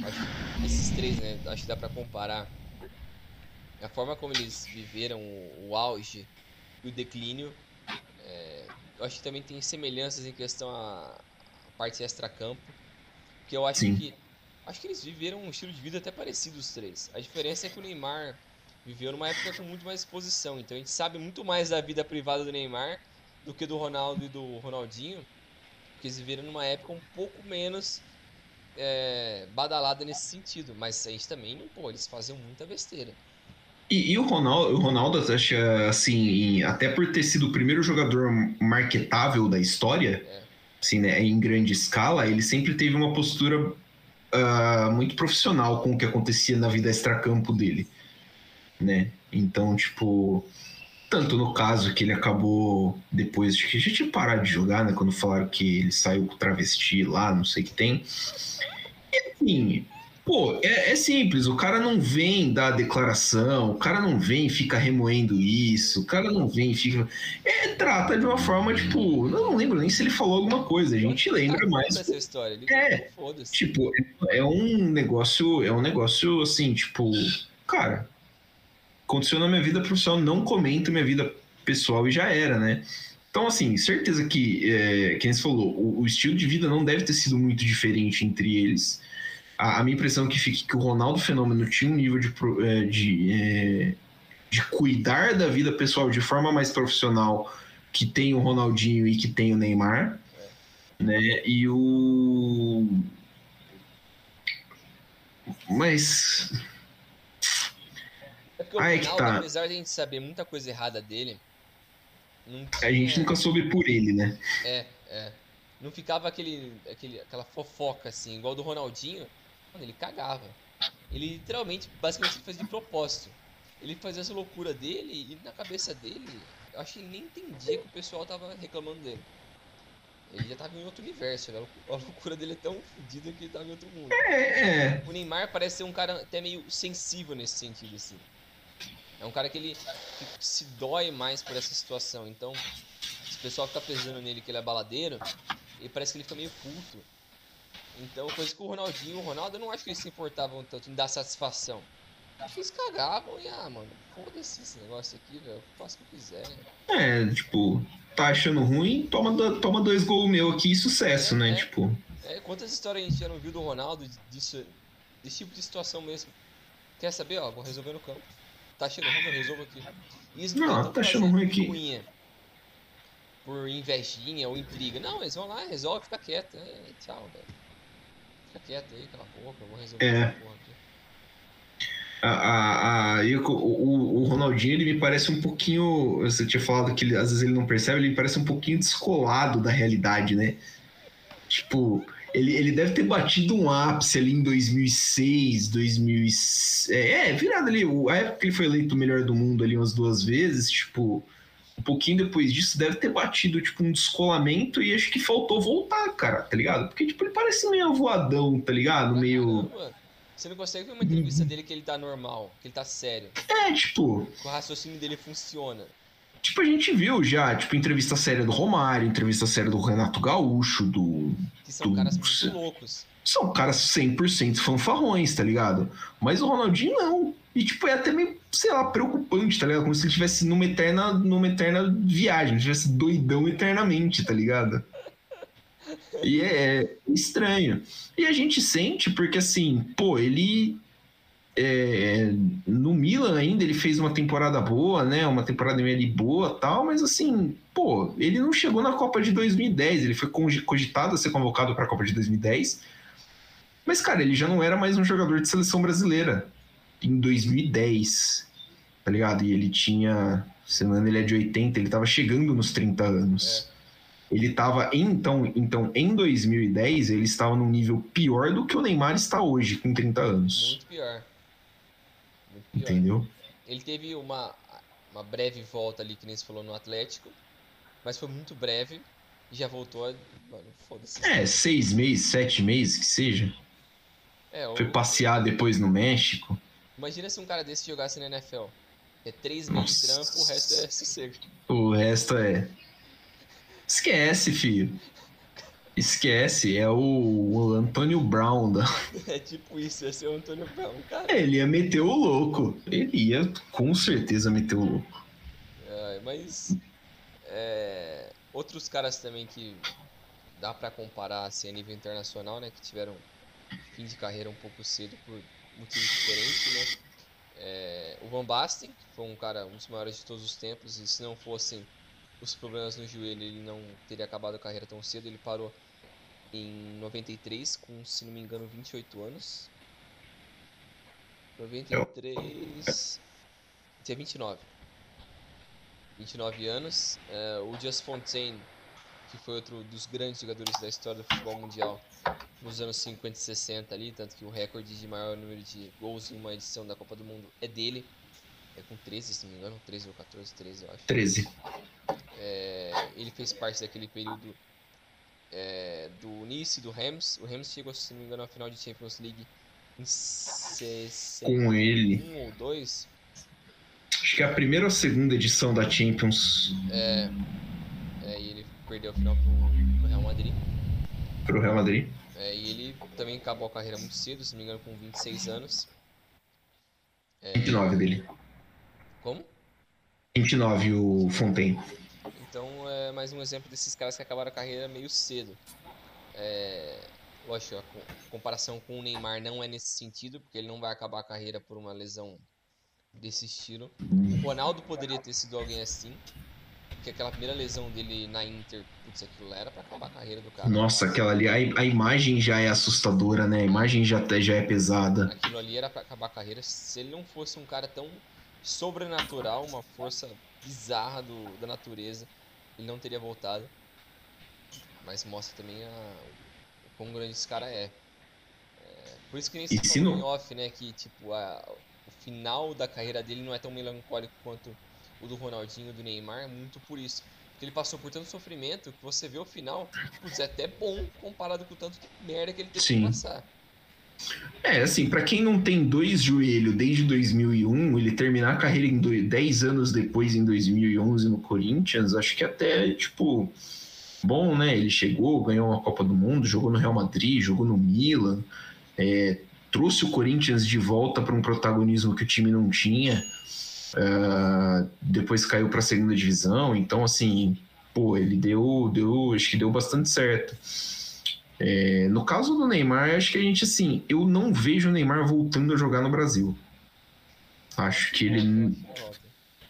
Acho, esses três, né? Acho que dá pra comparar a forma como eles viveram o, o auge e o declínio. É, eu acho que também tem semelhanças em questão a, a parte extra-campo. Que eu acho Sim. que. Acho que eles viveram um estilo de vida até parecido os três. A diferença é que o Neymar viveu numa época com muito mais exposição. Então a gente sabe muito mais da vida privada do Neymar do que do Ronaldo e do Ronaldinho. Porque eles viveram numa época um pouco menos é, badalada nesse sentido, mas a gente também, pô, eles faziam muita besteira. E, e, o Ronaldo, o Ronaldo, acha assim, até por ter sido o primeiro jogador marketável da história, é. assim, né, em grande escala, ele sempre teve uma postura uh, muito profissional com o que acontecia na vida extracampo dele, né? Então, tipo, tanto no caso que ele acabou depois de que a gente parar de jogar, né? Quando falaram que ele saiu com travesti lá, não sei o que tem. E assim, pô, é, é, simples, o cara não vem dar declaração, o cara não vem e fica remoendo isso, o cara não vem e fica. É, trata de uma forma, tipo, eu não lembro nem se ele falou alguma coisa, a gente lembra mais. Essa história. Ele é, tipo, é um negócio, é um negócio assim, tipo, cara, aconteceu na minha vida profissional, não comento minha vida pessoal e já era, né? Então, assim, certeza que, é, quem você falou, o, o, estilo de vida não deve ter sido muito diferente entre eles. a, a minha impressão é que fica que o Ronaldo Fenômeno tinha um nível de, é, de, é, de cuidar da vida pessoal de forma mais profissional que tem o Ronaldinho e que tem o Neymar, né? E o mas é porque o Aí Ronaldo, tá. apesar de a gente saber muita coisa errada dele, tinha... a gente nunca soube por ele, né? É, é. Não ficava aquele, aquele, aquela fofoca assim, igual do Ronaldinho. Mano, ele cagava. Ele literalmente, basicamente, fazia de propósito. Ele fazia essa loucura dele e na cabeça dele, eu acho que ele nem entendia que o pessoal tava reclamando dele. Ele já tava em outro universo, né? A loucura dele é tão fodida que ele tava em outro mundo. É, é. O Neymar parece ser um cara até meio sensível nesse sentido, assim. É um cara que ele que se dói mais por essa situação. Então, se o pessoal fica pesando nele que ele é baladeiro, ele parece que ele fica meio puto. Então, coisa que o Ronaldinho, o Ronaldo, eu não acho que eles se importavam tanto em dar satisfação. Acho que eles cagavam e, ah, mano, foda-se esse negócio aqui, velho, faço o que quiser. É, tipo, tá achando ruim, toma, toma dois gols meu aqui e sucesso, é, né? É. Tipo. É, quantas histórias a gente já não viu do Ronaldo disso, desse tipo de situação mesmo? Quer saber, ó, vou resolver no campo. Tá achando ruim, eu resolvo aqui. Isso não, tá achando ruim aqui. Ruinha por invejinha ou intriga. Não, eles vão lá, resolve, fica quieto. É, tchau, velho. Fica quieto aí, cala a boca, eu vou resolver é. porra aqui. A, a, a, eu, o, o Ronaldinho ele me parece um pouquinho. Você tinha falado que ele, às vezes ele não percebe, ele me parece um pouquinho descolado da realidade, né? Tipo, ele, ele deve ter batido um ápice ali em 2006, 2006. É, é virado ali. A época que ele foi eleito o melhor do mundo ali umas duas vezes, tipo um pouquinho depois disso, deve ter batido, tipo, um descolamento e acho que faltou voltar, cara, tá ligado? Porque, tipo, ele parece meio avoadão, tá ligado? Meio. Caramba. Você não consegue ver uma entrevista dele que ele tá normal, que ele tá sério. É, tipo. O raciocínio dele funciona. Tipo, a gente viu já, tipo, entrevista séria do Romário, entrevista séria do Renato Gaúcho, do. Que são caras muito loucos. São caras 100% fanfarrões, tá ligado? Mas o Ronaldinho não. E, tipo, é até meio, sei lá, preocupante, tá ligado? Como se ele estivesse numa eterna, numa eterna viagem, estivesse doidão eternamente, tá ligado? E é, é estranho. E a gente sente porque, assim, pô, ele. É, no Milan ainda ele fez uma temporada boa, né? Uma temporada meio boa tal, mas assim, pô, ele não chegou na Copa de 2010. Ele foi cogitado a ser convocado para a Copa de 2010. Mas, cara, ele já não era mais um jogador de seleção brasileira em 2010, tá ligado? E ele tinha, se não me engano, ele é de 80, ele tava chegando nos 30 anos. É. Ele tava, então, então, em 2010, ele estava num nível pior do que o Neymar está hoje, com 30 anos. Muito pior. Entendeu? Ele teve uma, uma breve volta ali, que nem se falou, no Atlético, mas foi muito breve e já voltou a... Mano, foda-se. É, seis meses, sete meses, que seja. É, Foi passear depois no México. Imagina se um cara desse jogasse na NFL. É três meses de trampo, o resto é sossego. O resto é. Esquece, filho. Esquece, é o, o Antônio Brown da. É tipo isso, ia ser o Antônio Brown, cara. É, ele ia meter o louco. Ele ia com certeza meter o louco. É, mas. É, outros caras também que dá para comparar assim, a nível internacional, né? Que tiveram fim de carreira um pouco cedo por motivos diferentes, né? É, o Van Basten, que foi um cara, um dos maiores de todos os tempos, e se não fossem os problemas no joelho, ele não teria acabado a carreira tão cedo. Ele parou em 93, com, se não me engano, 28 anos. 93. Tinha 29. 29 anos. É, o Just Fontaine, que foi outro dos grandes jogadores da história do futebol mundial, nos anos 50 e 60 ali, tanto que o recorde de maior número de gols em uma edição da Copa do Mundo é dele. É com 13, se não me engano, 13 ou 14, 13 eu acho. 13. É, ele fez parte daquele período é, do Nice do Rams. O Rams chegou, se não me engano, à final de Champions League em 61 com ele. ou 2. Acho que é a primeira ou segunda edição da Champions. É, é e ele perdeu a final pro, pro Real Madrid. Pro Real Madrid. É, e ele também acabou a carreira muito cedo, se não me engano, com 26 anos. É... 29 dele. Como? 29 o Fontaine. É mais um exemplo desses caras que acabaram a carreira meio cedo. É... lógico, a comparação com o Neymar não é nesse sentido, porque ele não vai acabar a carreira por uma lesão desse estilo. O Ronaldo poderia ter sido alguém assim, porque aquela primeira lesão dele na Inter, putz, aquilo era pra acabar a carreira do cara. Nossa, aquela ali, a, a imagem já é assustadora, né? A imagem já, já é pesada. Aquilo ali era pra acabar a carreira se ele não fosse um cara tão sobrenatural, uma força bizarra do, da natureza, ele não teria voltado. Mas mostra também a, o quão grande esse cara é. é por isso que nem se falou não... em off, né? Que tipo, a, o final da carreira dele não é tão melancólico quanto o do Ronaldinho, do Neymar, muito por isso. Porque ele passou por tanto sofrimento que você vê o final, putz, é até bom comparado com o tanto de merda que ele teve Sim. que passar. É, assim, para quem não tem dois joelhos desde 2001, ele terminar a carreira em dois, 10 anos depois, em 2011, no Corinthians, acho que até, tipo, bom, né? Ele chegou, ganhou uma Copa do Mundo, jogou no Real Madrid, jogou no Milan, é, trouxe o Corinthians de volta para um protagonismo que o time não tinha. Uh, depois caiu para a segunda divisão, então assim, pô, ele deu, deu, acho que deu bastante certo. É, no caso do Neymar, acho que a gente assim, eu não vejo o Neymar voltando a jogar no Brasil. Acho que ele,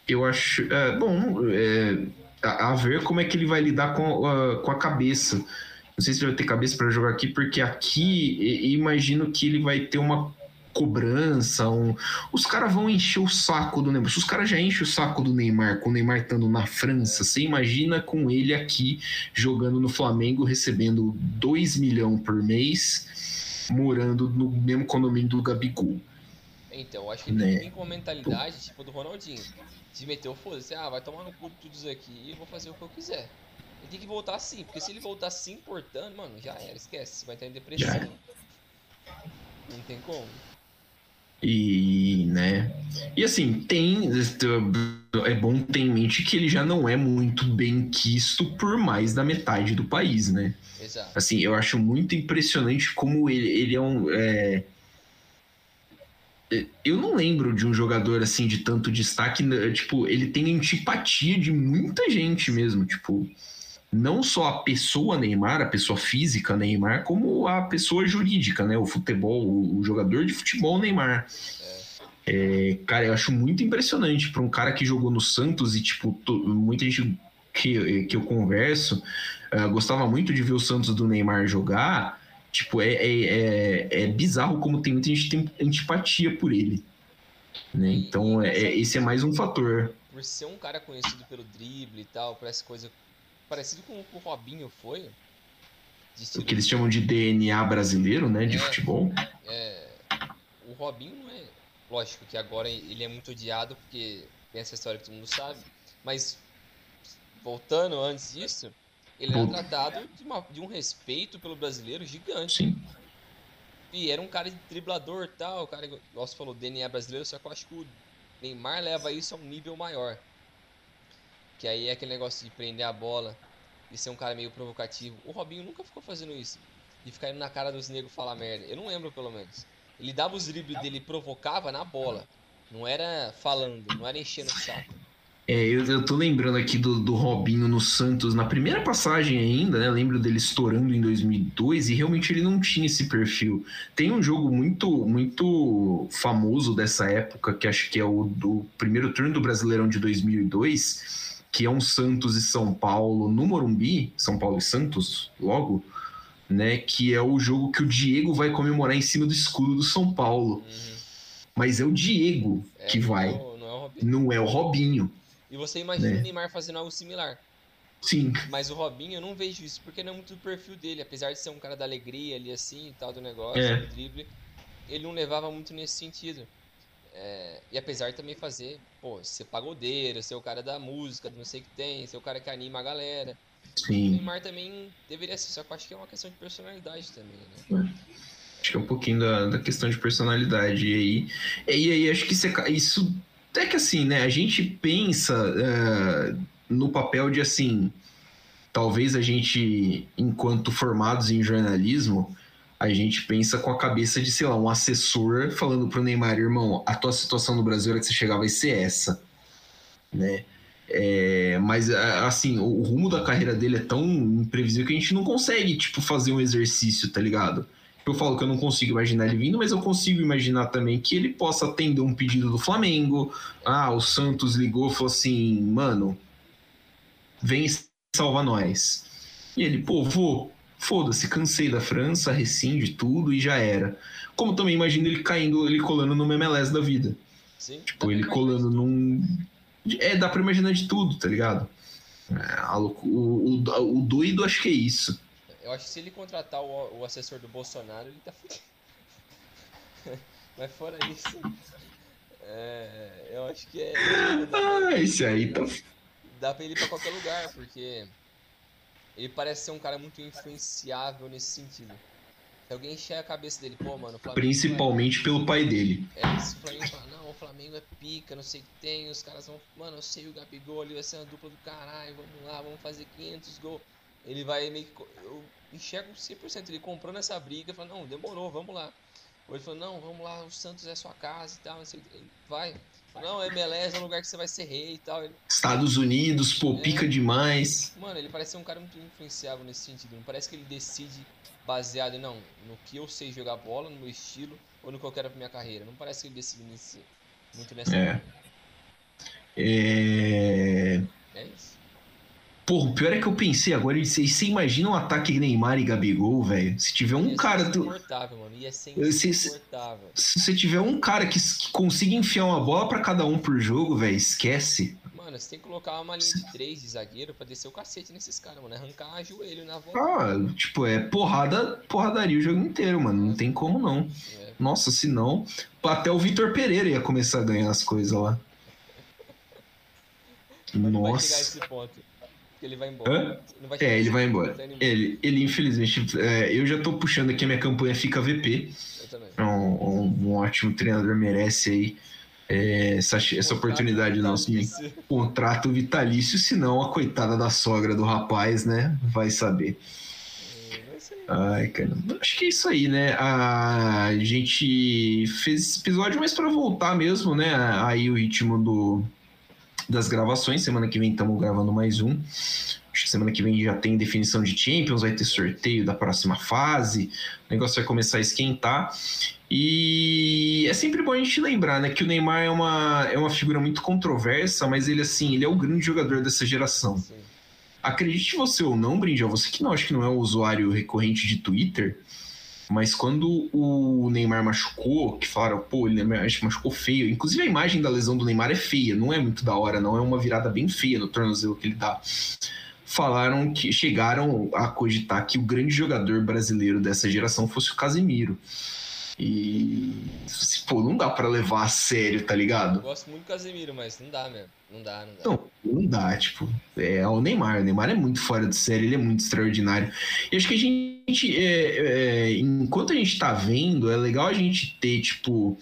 eu acho, é, bom, é, a, a, ver como é que ele vai lidar com, uh, com a cabeça. Não sei se ele vai ter cabeça para jogar aqui, porque aqui imagino que ele vai ter uma cobrança, um... os caras vão encher o saco do Neymar. Se os caras já enchem o saco do Neymar, com o Neymar estando na França, você imagina com ele aqui jogando no Flamengo, recebendo 2 milhões por mês, morando no mesmo condomínio do Gabigol. Então, acho que ele né? tem com a mentalidade tipo do Ronaldinho. Se meteu, foda-se, ah, vai tomar no cu tudo isso aqui e eu vou fazer o que eu quiser. Ele tem que voltar assim, porque se ele voltar se importando, mano, já era, esquece, você vai entrar em depressão. Não tem como. E, né? E assim, tem. É bom ter em mente que ele já não é muito bem quisto por mais da metade do país, né? Exato. Assim, eu acho muito impressionante como ele, ele é um. É... Eu não lembro de um jogador assim de tanto destaque. Né? Tipo, ele tem antipatia de muita gente mesmo. Tipo, não só a pessoa Neymar, a pessoa física Neymar, como a pessoa jurídica, né? O futebol, o jogador de futebol Neymar. É, cara, eu acho muito impressionante para um cara que jogou no Santos e, tipo, muita gente que, que eu converso uh, gostava muito de ver o Santos do Neymar jogar. Tipo, é, é, é, é bizarro como tem muita gente tem antipatia por ele. Né? Então, é, esse é mais um fator. Por ser um cara conhecido pelo drible e tal, por essa coisa parecido com o que o Robinho foi. O que eles chamam de DNA brasileiro, né? De é, futebol. É, o Robinho não é. Lógico que agora ele é muito odiado porque tem essa história que todo mundo sabe. Mas voltando antes disso, ele era tratado de, uma, de um respeito pelo brasileiro gigante. Sim. E era um cara de driblador tal, o cara, você falou, DNA brasileiro, só que eu acho que o Neymar leva isso a um nível maior. Que aí é aquele negócio de prender a bola e ser um cara meio provocativo. O Robinho nunca ficou fazendo isso. De ficar indo na cara dos negros falar merda. Eu não lembro, pelo menos. Ele dava os dribles dele provocava na bola. Não era falando, não era enchendo o saco. É, eu, eu tô lembrando aqui do, do Robinho no Santos, na primeira passagem ainda, né? Lembro dele estourando em 2002 e realmente ele não tinha esse perfil. Tem um jogo muito muito famoso dessa época, que acho que é o do primeiro turno do Brasileirão de 2002, que é um Santos e São Paulo no Morumbi, São Paulo e Santos, logo, né? Que é o jogo que o Diego vai comemorar em cima do escudo do São Paulo. Uhum. Mas é o Diego é, que vai. Não, não, é o Robinho. Não é o Robinho. E você imagina né? o Neymar fazendo algo similar. Sim. Mas o Robinho, eu não vejo isso, porque não é muito do perfil dele. Apesar de ser um cara da alegria ali assim e tal, do negócio, é. do drible, ele não levava muito nesse sentido. É, e apesar de também fazer, pô, ser pagodeiro, ser o cara da música, não sei o que tem, ser o cara que anima a galera. Sim. O Neymar também deveria ser, só que eu acho que é uma questão de personalidade também, né? É. Acho que é um pouquinho da, da questão de personalidade. E aí, e aí acho que isso, é, isso até que assim, né? A gente pensa uh, no papel de assim, talvez a gente, enquanto formados em jornalismo, a gente pensa com a cabeça de, sei lá, um assessor falando pro Neymar, irmão, a tua situação no Brasil era que você chegar vai ser essa, né? É, mas, assim, o, rumo da carreira dele é tão imprevisível que a gente não consegue, tipo, fazer um exercício, tá ligado? Eu falo que eu não consigo imaginar ele vindo, mas eu consigo imaginar também que ele possa atender um pedido do Flamengo. Ah, o Santos ligou e falou assim, mano, vem salva nós. E ele, pô, vou, foda-se, cansei da França, rescinde tudo e já era. Como também imagino ele caindo, ele colando no MLS da vida. Sim, tipo, ele colando num. É, dá pra imaginar de tudo, tá ligado? É, o, o, o doido acho que é isso. Eu acho que se ele contratar o, o assessor do Bolsonaro, ele tá fudido. Mas fora isso. É, eu acho que é. Ah, esse aí tá. Dá pra ele ir pra qualquer lugar, porque. Ele parece ser um cara muito influenciável nesse sentido. Se alguém encher a cabeça dele, pô, mano, Principalmente pelo pai dele. É, se o Flamengo falar, não, o Flamengo é pica, não sei o que tem, os caras vão. Mano, eu sei o Gabigol ali vai ser uma dupla do caralho, vamos lá, vamos fazer 500 gols. Ele vai meio que. Eu enxergo 100% ele comprando essa briga, falando, não, demorou, vamos lá. Ou ele falou, não, vamos lá, o Santos é sua casa e tal, assim, vai. Não, MLS é um lugar que você vai ser rei e tal. Ele... Estados Unidos, pô, é... pica demais. Mano, ele parece ser um cara muito influenciável nesse sentido. Não parece que ele decide baseado não, no que eu sei jogar bola, no meu estilo, ou no que eu quero pra minha carreira. Não parece que ele decide nesse, muito nessa. É. É... é isso. Porra, o pior é que eu pensei agora, você imagina um ataque Neymar e Gabigol, velho? Se tiver um ia cara. Ser insuportável, mano. Ia ser insuportável. Se, você tiver um cara que, que consiga enfiar uma bola para cada um por jogo, velho, esquece. Mano, você tem que colocar uma linha de três de zagueiro pra descer o cacete nesses caras, mano. Arrancar joelho na volta. Ah, tipo, é porrada, porradaria o jogo inteiro, mano. Não tem como não. É. Nossa, se não. Até o Vitor Pereira ia começar a ganhar as coisas lá. Nossa. Vai chegar esse ponto. Ele vai embora. Vai é, ele vai embora. Ele, ele infelizmente, é, eu já tô puxando aqui a minha campanha Fica VP. Eu também. É um, um, um ótimo treinador, merece aí é, essa, essa oportunidade nossa de contrato vitalício, senão a coitada da sogra do rapaz, né, vai saber. É, Ai, cara, acho que é isso aí, né? A gente fez esse episódio, mas para voltar mesmo, né? Aí o ritmo do, das gravações. Semana que vem estamos gravando mais um. Acho que semana que vem já tem definição de Champions, vai ter sorteio da próxima fase. O negócio vai começar a esquentar. E é sempre bom a gente lembrar, né, que o Neymar é uma, é uma figura muito controversa, mas ele assim, ele é o grande jogador dessa geração. Sim. Acredite você ou não, Brinjal, você que não acha que não é um usuário recorrente de Twitter, mas quando o Neymar machucou, que falaram, pô, ele machucou feio. Inclusive a imagem da lesão do Neymar é feia, não é muito da hora, não. É uma virada bem feia no tornozelo que ele dá. Falaram que chegaram a cogitar que o grande jogador brasileiro dessa geração fosse o Casemiro. E. Pô, não dá para levar a sério, tá ligado? Eu gosto muito do Casemiro, mas não dá mesmo. Não dá, não dá. Não, dá, tipo. É o Neymar. O Neymar é muito fora de série, ele é muito extraordinário. E acho que a gente. É, é, enquanto a gente tá vendo, é legal a gente ter, tipo,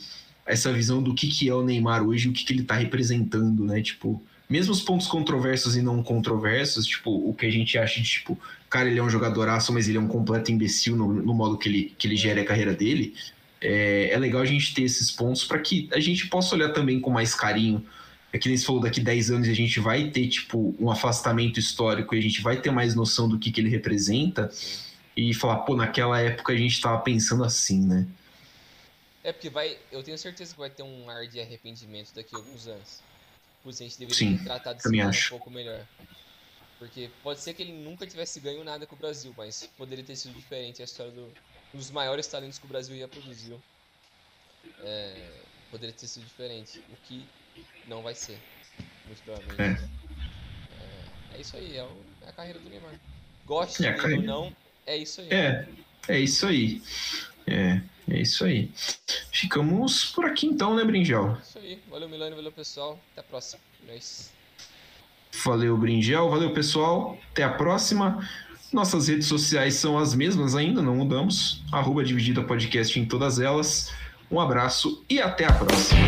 essa visão do que, que é o Neymar hoje o que, que ele tá representando, né? Tipo. Mesmo os pontos controversos e não controversos, tipo, o que a gente acha de, tipo, cara, ele é um jogadoraço, mas ele é um completo imbecil no, no modo que ele, que ele gera a carreira dele é, é legal a gente ter esses pontos para que a gente possa olhar também com mais carinho. É que nem se falou, daqui 10 anos a gente vai ter, tipo, um afastamento histórico e a gente vai ter mais noção do que, que ele representa e falar, pô, naquela época a gente tava pensando assim, né? É porque vai, eu tenho certeza que vai ter um ar de arrependimento daqui a alguns anos. Por isso a gente deveria Sim, ter tratado esse cara um pouco melhor. Porque pode ser que ele nunca tivesse ganho nada com o Brasil, mas poderia ter sido diferente a história do, um dos maiores talentos que o Brasil já produziu. É, poderia ter sido diferente, o que não vai ser, muito provavelmente. É, é, é isso aí, é, o, é, a carreira do Neymar. Goste é ou não, é isso aí. É, é isso aí. É, é isso aí. Ficamos por aqui então, né, Brinjal? Isso aí. Valeu, Milano, valeu, pessoal. Até a próxima. É valeu, Brinjal. Valeu, pessoal. Até a próxima. Nossas redes sociais são as mesmas ainda, não mudamos. Arroba Dividida Podcast em todas elas. Um abraço e até a próxima.